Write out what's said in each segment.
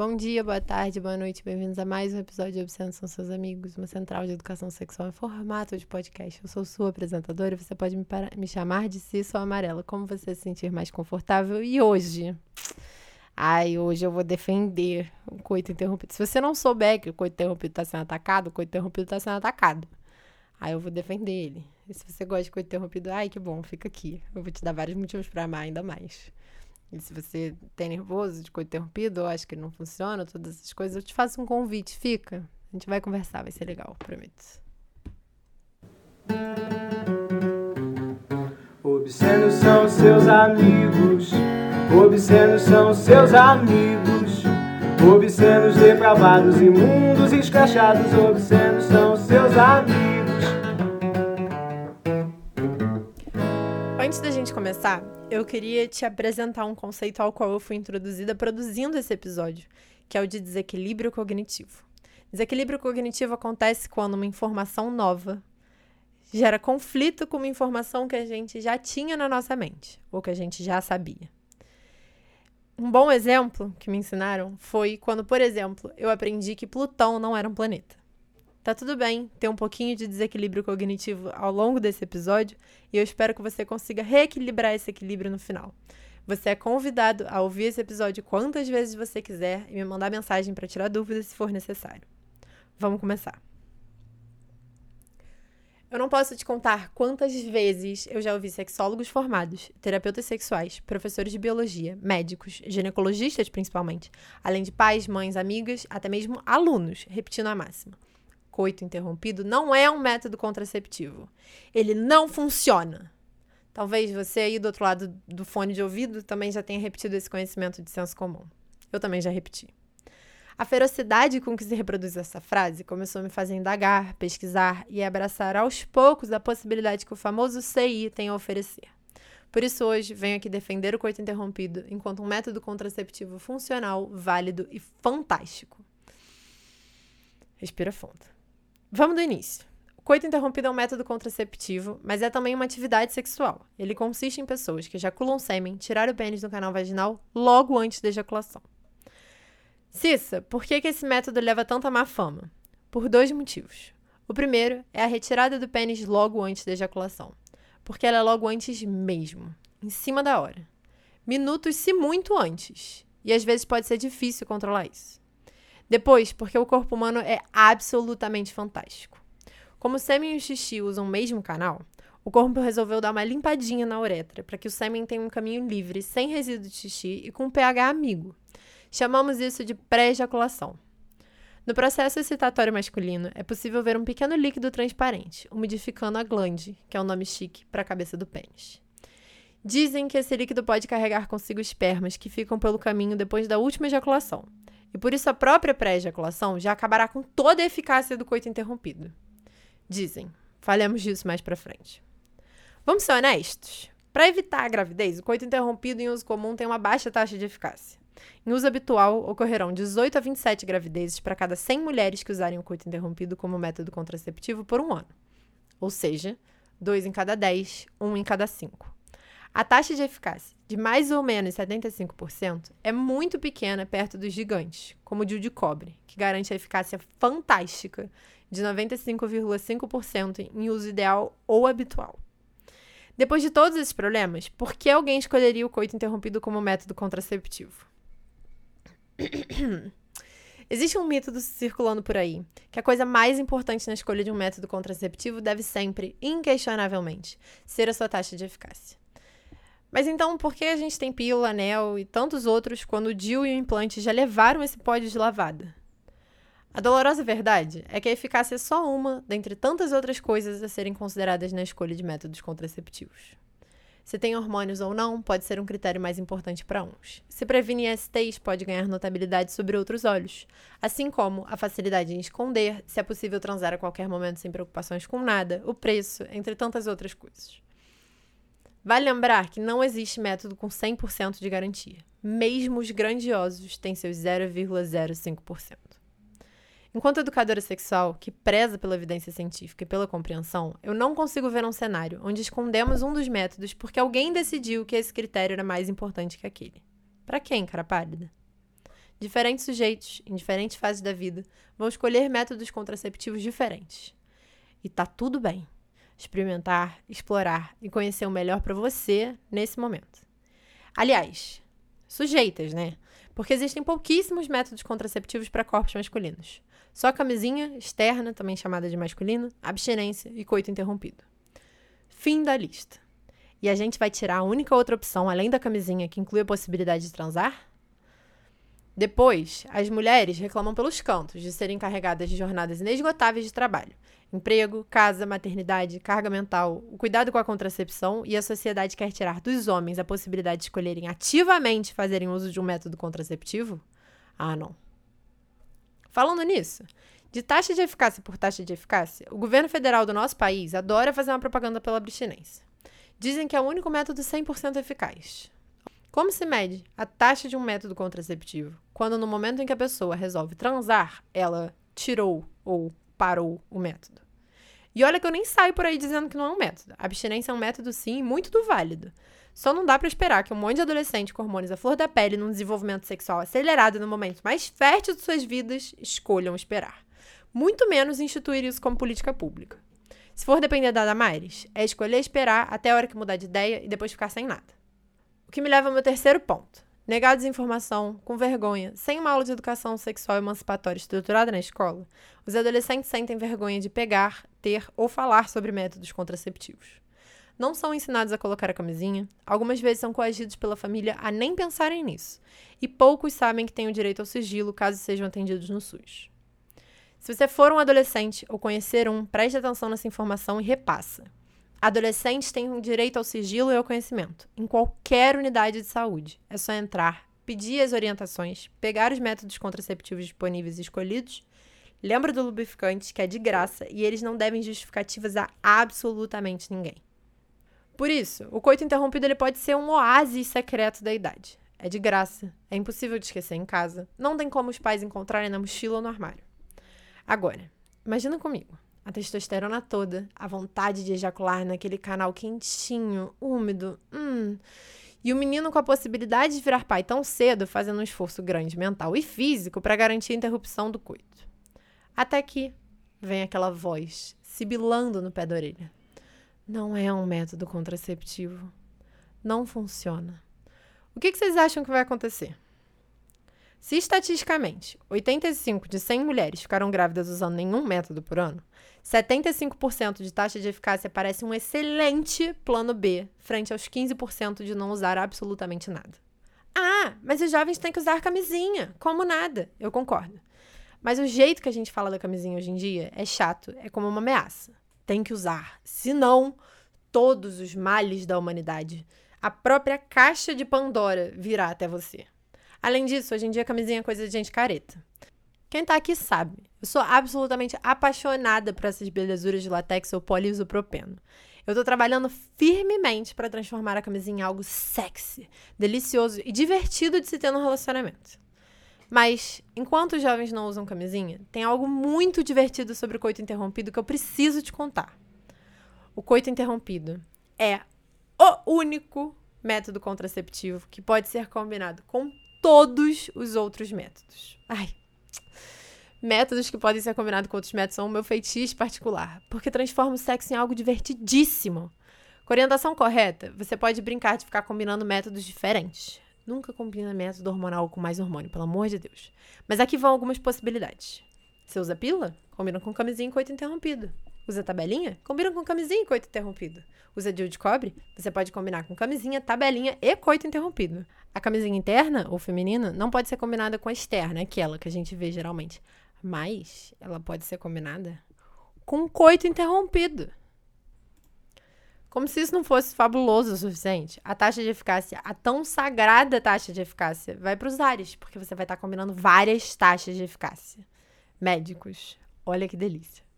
Bom dia, boa tarde, boa noite, bem-vindos a mais um episódio de Obsceno São Seus Amigos, uma central de educação sexual em formato de podcast. Eu sou sua apresentadora você pode me, me chamar de Cisso Amarela, como você se sentir mais confortável. E hoje, ai, hoje eu vou defender o coito interrompido. Se você não souber que o coito interrompido está sendo atacado, o coito interrompido está sendo atacado. Aí eu vou defender ele. E se você gosta de coito interrompido, ai, que bom, fica aqui. Eu vou te dar vários motivos para amar ainda mais. E se você tem nervoso de coisa interrompido, ou acha que não funciona, todas essas coisas, eu te faço um convite, fica. A gente vai conversar, vai ser legal, prometo. Obscenos são seus amigos, obscenos são seus amigos, obscenos depravados, imundos, escrachados, obscenos são seus amigos. Gente começar, eu queria te apresentar um conceito ao qual eu fui introduzida produzindo esse episódio, que é o de desequilíbrio cognitivo. Desequilíbrio cognitivo acontece quando uma informação nova gera conflito com uma informação que a gente já tinha na nossa mente, ou que a gente já sabia. Um bom exemplo que me ensinaram foi quando, por exemplo, eu aprendi que Plutão não era um planeta. Tá tudo bem ter um pouquinho de desequilíbrio cognitivo ao longo desse episódio e eu espero que você consiga reequilibrar esse equilíbrio no final. Você é convidado a ouvir esse episódio quantas vezes você quiser e me mandar mensagem para tirar dúvidas se for necessário. Vamos começar. Eu não posso te contar quantas vezes eu já ouvi sexólogos formados, terapeutas sexuais, professores de biologia, médicos, ginecologistas principalmente, além de pais, mães, amigas, até mesmo alunos, repetindo a máxima coito interrompido não é um método contraceptivo. Ele não funciona. Talvez você aí do outro lado do fone de ouvido também já tenha repetido esse conhecimento de senso comum. Eu também já repeti. A ferocidade com que se reproduz essa frase começou a me fazer indagar, pesquisar e abraçar aos poucos a possibilidade que o famoso CI tem a oferecer. Por isso, hoje, venho aqui defender o coito interrompido enquanto um método contraceptivo funcional, válido e fantástico. Respira fundo. Vamos do início. O coito interrompido é um método contraceptivo, mas é também uma atividade sexual. Ele consiste em pessoas que ejaculam sêmen, tirar o pênis do canal vaginal logo antes da ejaculação. Cissa, por que, que esse método leva tanta má fama? Por dois motivos. O primeiro é a retirada do pênis logo antes da ejaculação, porque ela é logo antes mesmo, em cima da hora. Minutos, se muito antes. E às vezes pode ser difícil controlar isso. Depois, porque o corpo humano é absolutamente fantástico. Como o sêmen e o xixi usam o mesmo canal, o corpo resolveu dar uma limpadinha na uretra para que o sêmen tenha um caminho livre, sem resíduo de xixi e com um pH amigo. Chamamos isso de pré-ejaculação. No processo excitatório masculino, é possível ver um pequeno líquido transparente, umidificando a glande, que é o nome chique para a cabeça do pênis. Dizem que esse líquido pode carregar consigo espermas que ficam pelo caminho depois da última ejaculação, e por isso a própria pré-ejaculação já acabará com toda a eficácia do coito interrompido. Dizem. Falemos disso mais pra frente. Vamos ser honestos? Para evitar a gravidez, o coito interrompido em uso comum tem uma baixa taxa de eficácia. Em uso habitual, ocorrerão 18 a 27 gravidezes para cada 100 mulheres que usarem o coito interrompido como método contraceptivo por um ano. Ou seja, 2 em cada 10, 1 em cada 5. A taxa de eficácia de mais ou menos 75% é muito pequena perto dos gigantes, como o de cobre, que garante a eficácia fantástica de 95,5% em uso ideal ou habitual. Depois de todos esses problemas, por que alguém escolheria o coito interrompido como método contraceptivo? Existe um mito circulando por aí, que a coisa mais importante na escolha de um método contraceptivo deve sempre, inquestionavelmente, ser a sua taxa de eficácia. Mas então, por que a gente tem pílula, anel e tantos outros quando o DIU e o implante já levaram esse pódio de lavada? A dolorosa verdade é que a eficácia é só uma dentre tantas outras coisas a serem consideradas na escolha de métodos contraceptivos. Se tem hormônios ou não pode ser um critério mais importante para uns. Se previne STs pode ganhar notabilidade sobre outros olhos, assim como a facilidade em esconder, se é possível transar a qualquer momento sem preocupações com nada, o preço, entre tantas outras coisas. Vale lembrar que não existe método com 100% de garantia. Mesmo os grandiosos têm seus 0,05%. Enquanto educadora sexual, que preza pela evidência científica e pela compreensão, eu não consigo ver um cenário onde escondemos um dos métodos porque alguém decidiu que esse critério era mais importante que aquele. Para quem, cara pálida? Diferentes sujeitos, em diferentes fases da vida, vão escolher métodos contraceptivos diferentes. E tá tudo bem. Experimentar, explorar e conhecer o melhor para você nesse momento. Aliás, sujeitas, né? Porque existem pouquíssimos métodos contraceptivos para corpos masculinos. Só camisinha externa, também chamada de masculino, abstinência e coito interrompido. Fim da lista. E a gente vai tirar a única outra opção, além da camisinha, que inclui a possibilidade de transar? Depois, as mulheres reclamam pelos cantos de serem encarregadas de jornadas inesgotáveis de trabalho. Emprego, casa, maternidade, carga mental, o cuidado com a contracepção e a sociedade quer tirar dos homens a possibilidade de escolherem ativamente fazerem uso de um método contraceptivo? Ah, não. Falando nisso, de taxa de eficácia por taxa de eficácia, o governo federal do nosso país adora fazer uma propaganda pela abstinência. Dizem que é o único método 100% eficaz. Como se mede a taxa de um método contraceptivo quando, no momento em que a pessoa resolve transar, ela tirou ou parou o método? E olha que eu nem saio por aí dizendo que não é um método. A abstinência é um método, sim, muito do válido. Só não dá para esperar que um monte de adolescente com hormônios à flor da pele, num desenvolvimento sexual acelerado no momento mais fértil de suas vidas, escolham esperar. Muito menos instituir isso como política pública. Se for depender da Damares, é escolher esperar até a hora que mudar de ideia e depois ficar sem nada. O que me leva ao meu terceiro ponto. Negar desinformação, com vergonha, sem uma aula de educação sexual emancipatória estruturada na escola, os adolescentes sentem vergonha de pegar, ter ou falar sobre métodos contraceptivos. Não são ensinados a colocar a camisinha, algumas vezes são coagidos pela família a nem pensarem nisso, e poucos sabem que têm o direito ao sigilo caso sejam atendidos no SUS. Se você for um adolescente ou conhecer um, preste atenção nessa informação e repassa. Adolescentes têm direito ao sigilo e ao conhecimento, em qualquer unidade de saúde. É só entrar, pedir as orientações, pegar os métodos contraceptivos disponíveis e escolhidos. Lembra do lubrificante, que é de graça, e eles não devem justificativas a absolutamente ninguém. Por isso, o coito interrompido ele pode ser um oásis secreto da idade. É de graça, é impossível de esquecer em casa, não tem como os pais encontrarem na mochila ou no armário. Agora, imagina comigo a testosterona toda, a vontade de ejacular naquele canal quentinho, úmido, hum. E o menino com a possibilidade de virar pai tão cedo, fazendo um esforço grande mental e físico para garantir a interrupção do coito. Até que vem aquela voz sibilando no pé da orelha. Não é um método contraceptivo. Não funciona. O que, que vocês acham que vai acontecer? Se estatisticamente 85 de 100 mulheres ficaram grávidas usando nenhum método por ano, 75% de taxa de eficácia parece um excelente plano B, frente aos 15% de não usar absolutamente nada. Ah, mas os jovens têm que usar camisinha. Como nada. Eu concordo. Mas o jeito que a gente fala da camisinha hoje em dia é chato, é como uma ameaça. Tem que usar. Senão, todos os males da humanidade, a própria caixa de Pandora virá até você. Além disso, hoje em dia camisinha é coisa de gente careta. Quem tá aqui sabe. Eu sou absolutamente apaixonada por essas belezuras de latex ou poliisopropeno. Eu tô trabalhando firmemente para transformar a camisinha em algo sexy, delicioso e divertido de se ter no relacionamento. Mas, enquanto os jovens não usam camisinha, tem algo muito divertido sobre o coito interrompido que eu preciso te contar. O coito interrompido é o único método contraceptivo que pode ser combinado com todos os outros métodos. Ai, Métodos que podem ser combinados com outros métodos são o meu feitiço particular, porque transforma o sexo em algo divertidíssimo. Com orientação correta, você pode brincar de ficar combinando métodos diferentes. Nunca combina método hormonal com mais hormônio, pelo amor de Deus. Mas aqui vão algumas possibilidades. Você usa pílula? Combina com camisinha e coito interrompido. Usa tabelinha? Combina com camisinha e coito interrompido. Usa DIU de cobre? Você pode combinar com camisinha, tabelinha e coito interrompido. A camisinha interna, ou feminina, não pode ser combinada com a externa, aquela que a gente vê geralmente. Mas ela pode ser combinada com coito interrompido. Como se isso não fosse fabuloso o suficiente, a taxa de eficácia, a tão sagrada taxa de eficácia, vai para os ares, porque você vai estar tá combinando várias taxas de eficácia. Médicos, olha que delícia.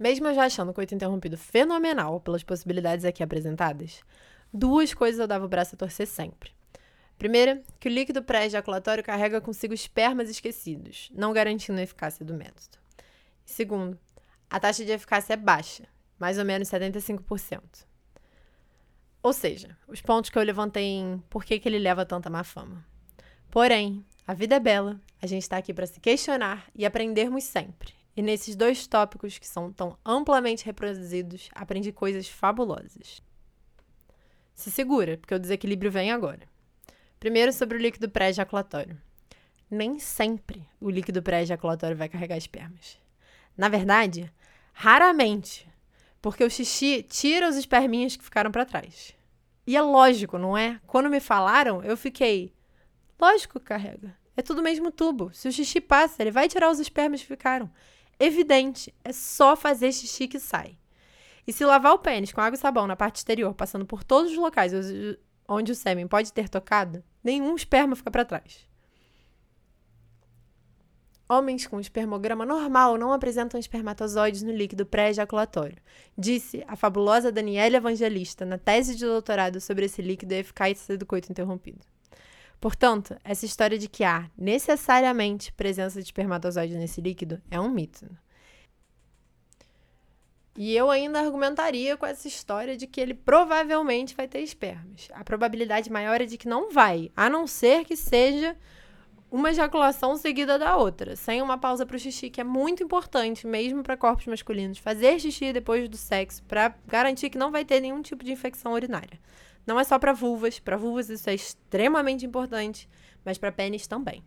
Mesmo eu já achando o coito interrompido fenomenal pelas possibilidades aqui apresentadas, duas coisas eu dava o braço a torcer sempre. Primeira, que o líquido pré-ejaculatório carrega consigo espermas esquecidos, não garantindo a eficácia do método. Segundo, a taxa de eficácia é baixa, mais ou menos 75%. Ou seja, os pontos que eu levantei em por que, que ele leva tanta má fama. Porém, a vida é bela, a gente está aqui para se questionar e aprendermos sempre. E nesses dois tópicos que são tão amplamente reproduzidos, aprendi coisas fabulosas. Se segura, porque o desequilíbrio vem agora. Primeiro sobre o líquido pré-ejaculatório. Nem sempre o líquido pré-ejaculatório vai carregar espermas. Na verdade, raramente, porque o xixi tira os esperminhas que ficaram para trás. E é lógico, não é? Quando me falaram, eu fiquei. Lógico que carrega. É tudo mesmo tubo. Se o xixi passa, ele vai tirar os espermas que ficaram. Evidente, é só fazer xixi que sai. E se lavar o pênis com água e sabão na parte exterior, passando por todos os locais onde o sêmen pode ter tocado, nenhum esperma fica para trás. Homens com espermograma normal não apresentam espermatozoides no líquido pré-ejaculatório, disse a fabulosa Daniela Evangelista na tese de doutorado sobre esse líquido e a eficácia do coito interrompido. Portanto, essa história de que há necessariamente presença de espermatozoide nesse líquido é um mito. E eu ainda argumentaria com essa história de que ele provavelmente vai ter espermas. A probabilidade maior é de que não vai, a não ser que seja uma ejaculação seguida da outra, sem uma pausa para o xixi, que é muito importante, mesmo para corpos masculinos. Fazer xixi depois do sexo para garantir que não vai ter nenhum tipo de infecção urinária. Não é só para vulvas, para vulvas isso é extremamente importante, mas para pênis também.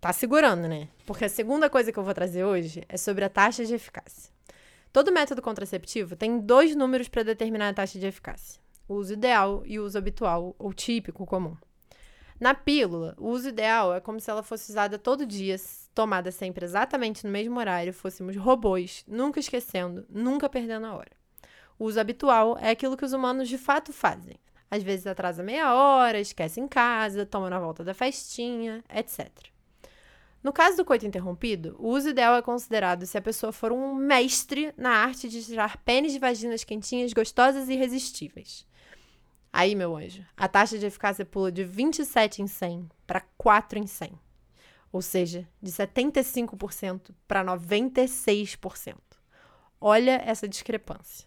Tá segurando, né? Porque a segunda coisa que eu vou trazer hoje é sobre a taxa de eficácia. Todo método contraceptivo tem dois números para determinar a taxa de eficácia: o uso ideal e o uso habitual ou típico comum. Na pílula, o uso ideal é como se ela fosse usada todo dia, tomada sempre exatamente no mesmo horário, fôssemos robôs, nunca esquecendo, nunca perdendo a hora. O uso habitual é aquilo que os humanos de fato fazem. Às vezes atrasa meia hora, esquece em casa, toma na volta da festinha, etc. No caso do coito interrompido, o uso ideal é considerado se a pessoa for um mestre na arte de tirar pênis de vaginas quentinhas, gostosas e irresistíveis. Aí, meu anjo, a taxa de eficácia pula de 27 em 100 para 4 em 100. Ou seja, de 75% para 96%. Olha essa discrepância.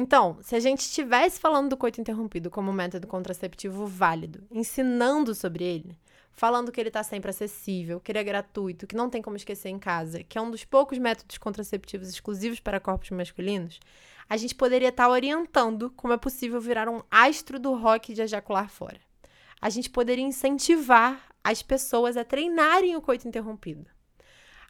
Então, se a gente estivesse falando do coito interrompido como método contraceptivo válido, ensinando sobre ele, falando que ele está sempre acessível, que ele é gratuito, que não tem como esquecer em casa, que é um dos poucos métodos contraceptivos exclusivos para corpos masculinos, a gente poderia estar tá orientando como é possível virar um astro do rock de ejacular fora. A gente poderia incentivar as pessoas a treinarem o coito interrompido.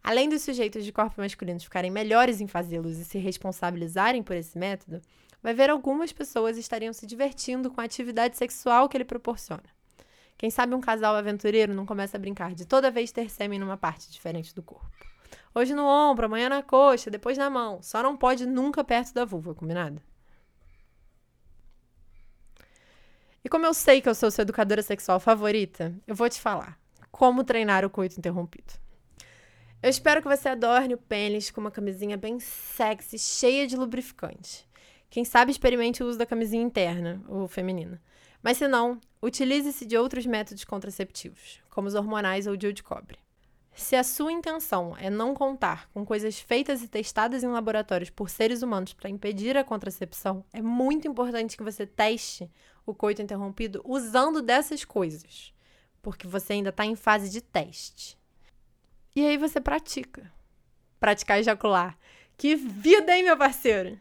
Além dos sujeitos de corpo masculinos ficarem melhores em fazê-los e se responsabilizarem por esse método, vai ver algumas pessoas estariam se divertindo com a atividade sexual que ele proporciona. Quem sabe um casal aventureiro não começa a brincar de toda vez ter sêmen numa parte diferente do corpo. Hoje no ombro, amanhã na coxa, depois na mão. Só não pode nunca perto da vulva, combinado? E como eu sei que eu sou sua educadora sexual favorita, eu vou te falar como treinar o coito interrompido. Eu espero que você adorne o pênis com uma camisinha bem sexy, cheia de lubrificante. Quem sabe experimente o uso da camisinha interna, ou feminina. Mas se não, utilize-se de outros métodos contraceptivos, como os hormonais ou o de cobre. Se a sua intenção é não contar com coisas feitas e testadas em laboratórios por seres humanos para impedir a contracepção, é muito importante que você teste o coito interrompido usando dessas coisas, porque você ainda está em fase de teste. E aí você pratica. Praticar ejacular. Que vida, hein, meu parceiro?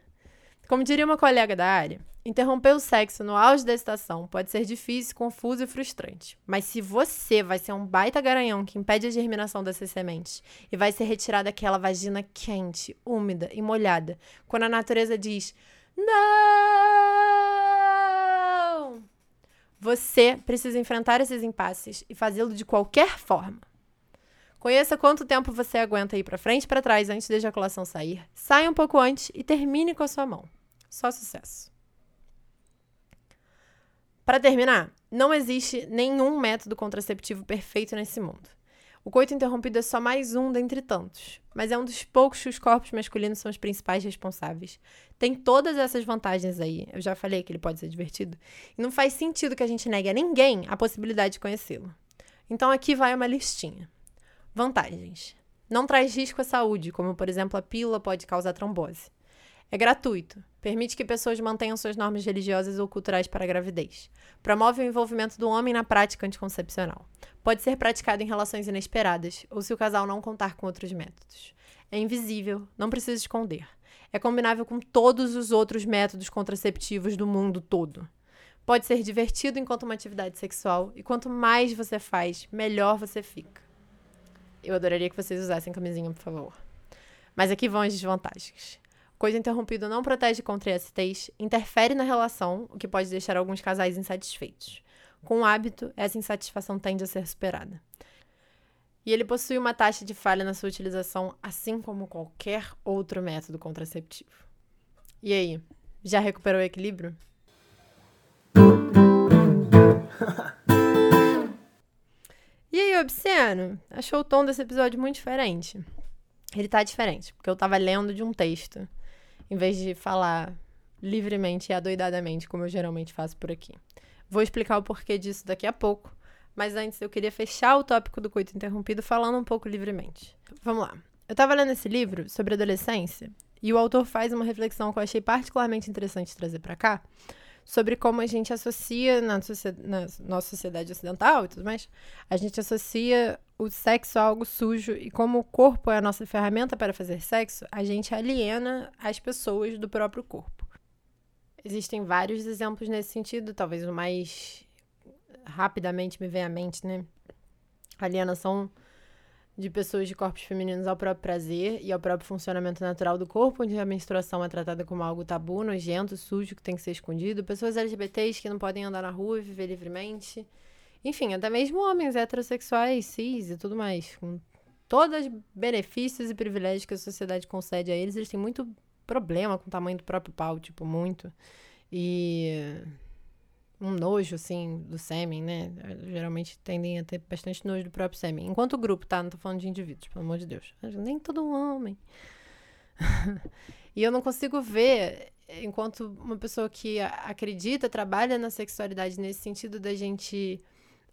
Como diria uma colega da área, interromper o sexo no auge da estação pode ser difícil, confuso e frustrante. Mas se você vai ser um baita garanhão que impede a germinação dessas sementes e vai ser retirada aquela vagina quente, úmida e molhada, quando a natureza diz não, você precisa enfrentar esses impasses e fazê-lo de qualquer forma. Conheça quanto tempo você aguenta ir para frente e para trás antes da ejaculação sair. Saia um pouco antes e termine com a sua mão. Só sucesso. Para terminar, não existe nenhum método contraceptivo perfeito nesse mundo. O coito interrompido é só mais um dentre tantos, mas é um dos poucos que os corpos masculinos são os principais responsáveis. Tem todas essas vantagens aí, eu já falei que ele pode ser divertido, e não faz sentido que a gente negue a ninguém a possibilidade de conhecê-lo. Então aqui vai uma listinha. Vantagens: não traz risco à saúde, como por exemplo a pílula pode causar trombose. É gratuito. Permite que pessoas mantenham suas normas religiosas ou culturais para a gravidez. Promove o envolvimento do homem na prática anticoncepcional. Pode ser praticado em relações inesperadas ou se o casal não contar com outros métodos. É invisível, não precisa esconder. É combinável com todos os outros métodos contraceptivos do mundo todo. Pode ser divertido enquanto uma atividade sexual e quanto mais você faz, melhor você fica. Eu adoraria que vocês usassem camisinha, por favor. Mas aqui vão as desvantagens. Coisa interrompido não protege contra ISTs, interfere na relação, o que pode deixar alguns casais insatisfeitos. Com o hábito, essa insatisfação tende a ser superada. E ele possui uma taxa de falha na sua utilização, assim como qualquer outro método contraceptivo. E aí, já recuperou o equilíbrio? Obsceno? Achou o tom desse episódio muito diferente? Ele tá diferente, porque eu tava lendo de um texto em vez de falar livremente e adoidadamente, como eu geralmente faço por aqui. Vou explicar o porquê disso daqui a pouco, mas antes eu queria fechar o tópico do coito interrompido falando um pouco livremente. Vamos lá. Eu estava lendo esse livro sobre adolescência e o autor faz uma reflexão que eu achei particularmente interessante trazer para cá, sobre como a gente associa na, na, nossa sociedade ocidental e tudo mais, a gente associa o sexo a algo sujo e como o corpo é a nossa ferramenta para fazer sexo, a gente aliena as pessoas do próprio corpo. Existem vários exemplos nesse sentido, talvez o mais rapidamente me vem à mente, né? Alienação de pessoas de corpos femininos ao próprio prazer e ao próprio funcionamento natural do corpo, onde a menstruação é tratada como algo tabu, nojento, sujo, que tem que ser escondido. Pessoas LGBTs que não podem andar na rua e viver livremente. Enfim, até mesmo homens heterossexuais, cis e tudo mais. Com todos os benefícios e privilégios que a sociedade concede a eles, eles têm muito problema com o tamanho do próprio pau, tipo, muito. E um nojo, assim, do sêmen, né? Geralmente tendem a ter bastante nojo do próprio sêmen. Enquanto grupo, tá? Não tô falando de indivíduos, pelo amor de Deus. Nem todo homem. e eu não consigo ver, enquanto uma pessoa que acredita, trabalha na sexualidade nesse sentido da gente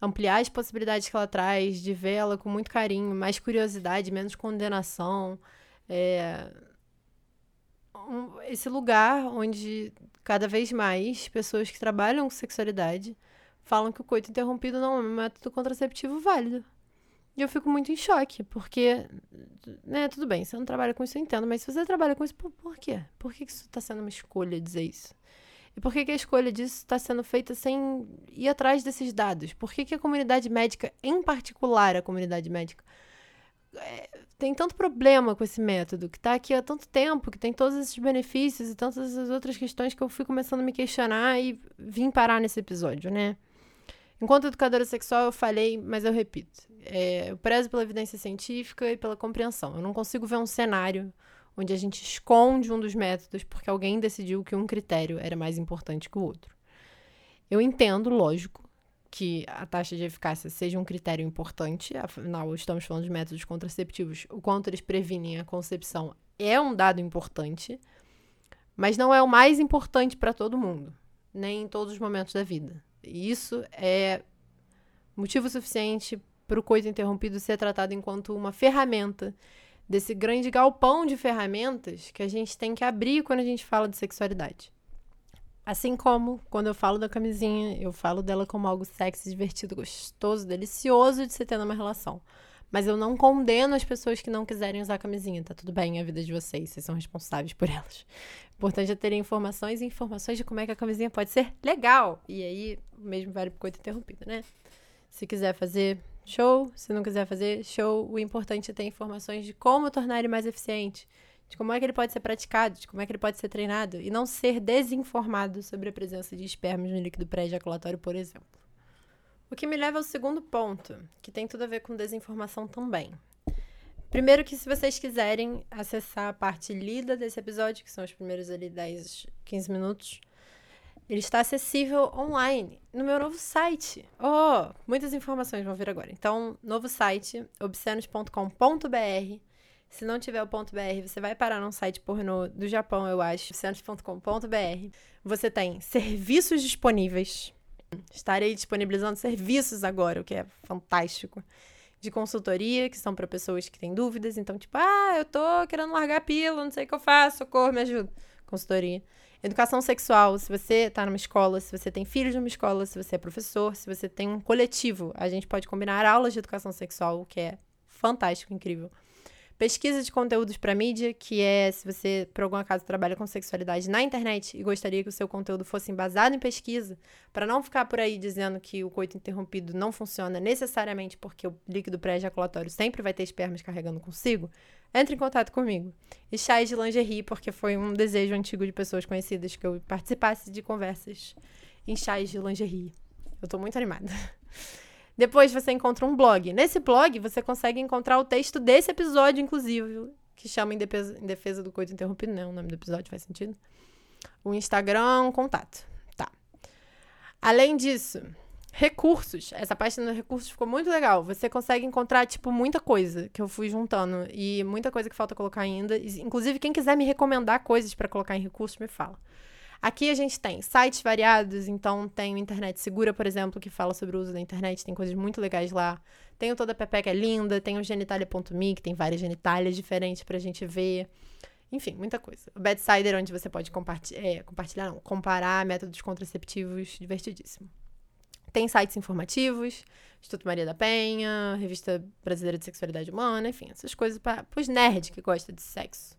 ampliar as possibilidades que ela traz, de vê-la com muito carinho, mais curiosidade, menos condenação. É... Um, esse lugar onde cada vez mais pessoas que trabalham com sexualidade falam que o coito interrompido não é um método contraceptivo válido. E eu fico muito em choque, porque, né, tudo bem, você não trabalha com isso, eu entendo, mas se você trabalha com isso, por, por quê? Por que isso está sendo uma escolha dizer isso? E por que, que a escolha disso está sendo feita sem ir atrás desses dados? Por que, que a comunidade médica, em particular a comunidade médica, é, tem tanto problema com esse método, que está aqui há tanto tempo, que tem todos esses benefícios e tantas as outras questões que eu fui começando a me questionar e vim parar nesse episódio, né? Enquanto educadora sexual, eu falei, mas eu repito. É, eu prezo pela evidência científica e pela compreensão. Eu não consigo ver um cenário onde a gente esconde um dos métodos porque alguém decidiu que um critério era mais importante que o outro. Eu entendo, lógico, que a taxa de eficácia seja um critério importante, afinal, estamos falando de métodos contraceptivos, o quanto eles previnem a concepção é um dado importante, mas não é o mais importante para todo mundo, nem em todos os momentos da vida. E isso é motivo suficiente para o coito interrompido ser tratado enquanto uma ferramenta desse grande galpão de ferramentas que a gente tem que abrir quando a gente fala de sexualidade. Assim como, quando eu falo da camisinha, eu falo dela como algo sexy, divertido, gostoso, delicioso de se ter numa relação. Mas eu não condeno as pessoas que não quiserem usar camisinha. Tá tudo bem, é a vida de vocês, vocês são responsáveis por elas. O importante é terem informações e informações de como é que a camisinha pode ser legal. E aí, o mesmo vale pro coito interrompido, né? Se quiser fazer, show. Se não quiser fazer, show. O importante é ter informações de como tornar ele mais eficiente de como é que ele pode ser praticado, de como é que ele pode ser treinado, e não ser desinformado sobre a presença de espermas no líquido pré-ejaculatório, por exemplo. O que me leva ao segundo ponto, que tem tudo a ver com desinformação também. Primeiro que se vocês quiserem acessar a parte lida desse episódio, que são os primeiros ali 10, 15 minutos, ele está acessível online no meu novo site. Oh, muitas informações vão vir agora. Então, novo site, obscenos.com.br se não tiver o .br, você vai parar num site pornô do Japão, eu acho, centros.com.br. Você tem serviços disponíveis. Estarei disponibilizando serviços agora, o que é fantástico. De consultoria, que são para pessoas que têm dúvidas. Então, tipo, ah, eu tô querendo largar a pílula, não sei o que eu faço, socorro, me ajuda. consultoria. Educação sexual, se você está numa escola, se você tem filhos numa escola, se você é professor, se você tem um coletivo, a gente pode combinar aulas de educação sexual, o que é fantástico, incrível. Pesquisa de conteúdos para mídia, que é se você, por algum acaso, trabalha com sexualidade na internet e gostaria que o seu conteúdo fosse embasado em pesquisa, para não ficar por aí dizendo que o coito interrompido não funciona necessariamente porque o líquido pré-ejaculatório sempre vai ter espermas carregando consigo, entre em contato comigo. E chás de lingerie, porque foi um desejo antigo de pessoas conhecidas que eu participasse de conversas em chás de lingerie. Eu tô muito animada. Depois você encontra um blog. Nesse blog você consegue encontrar o texto desse episódio, inclusive, que chama Em Defesa, em defesa do Coito Interrompido, né? O nome do episódio faz sentido. O Instagram, um contato. Tá. Além disso, recursos. Essa página de recursos ficou muito legal. Você consegue encontrar, tipo, muita coisa que eu fui juntando. E muita coisa que falta colocar ainda. Inclusive, quem quiser me recomendar coisas para colocar em recursos, me fala. Aqui a gente tem sites variados, então tem o Internet Segura, por exemplo, que fala sobre o uso da internet, tem coisas muito legais lá. Tem o Toda Pepe, que é linda, tem o genitalia.me, que tem várias genitálias diferentes pra gente ver. Enfim, muita coisa. O Bedsider, onde você pode compartilhar, é, compartilhar, não, comparar métodos contraceptivos, divertidíssimo. Tem sites informativos, Instituto Maria da Penha, Revista Brasileira de Sexualidade Humana, enfim, essas coisas para os nerds que gostam de sexo.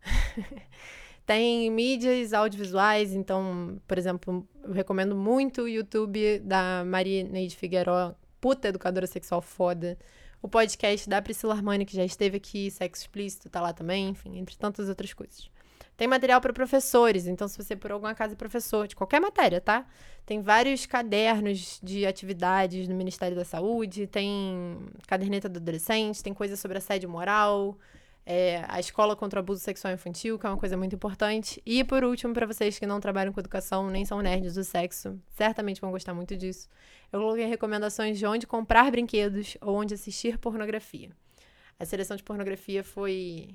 Tem mídias audiovisuais, então, por exemplo, eu recomendo muito o YouTube da Maria Neide Figueiró, puta educadora sexual foda. O podcast da Priscila Armani, que já esteve aqui, Sexo Explícito, tá lá também, enfim, entre tantas outras coisas. Tem material para professores, então se você por alguma casa é professor de qualquer matéria, tá? Tem vários cadernos de atividades no Ministério da Saúde, tem caderneta do adolescente, tem coisa sobre assédio moral, é, a escola contra o abuso sexual infantil, que é uma coisa muito importante. E por último, para vocês que não trabalham com educação, nem são nerds do sexo, certamente vão gostar muito disso. Eu coloquei recomendações de onde comprar brinquedos ou onde assistir pornografia. A seleção de pornografia foi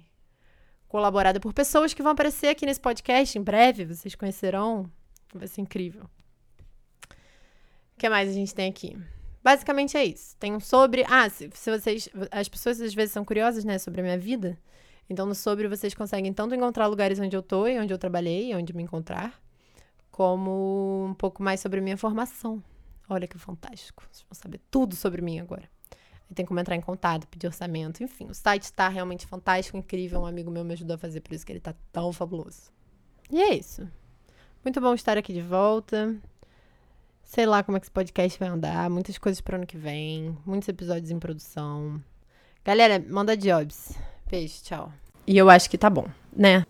colaborada por pessoas que vão aparecer aqui nesse podcast em breve, vocês conhecerão. Vai ser incrível. O que mais a gente tem aqui? Basicamente é isso. Tem um sobre. Ah, se, se, vocês. As pessoas às vezes são curiosas, né, sobre a minha vida. Então, no sobre vocês conseguem tanto encontrar lugares onde eu tô e onde eu trabalhei, onde me encontrar, como um pouco mais sobre a minha formação. Olha que fantástico. Vocês vão saber tudo sobre mim agora. Tem como entrar em contato, pedir orçamento, enfim. O site está realmente fantástico, incrível. Um amigo meu me ajudou a fazer, por isso que ele está tão fabuloso. E é isso. Muito bom estar aqui de volta. Sei lá como é que esse podcast vai andar. Muitas coisas para ano que vem. Muitos episódios em produção. Galera, manda jobs. Beijo, tchau. E eu acho que tá bom, né?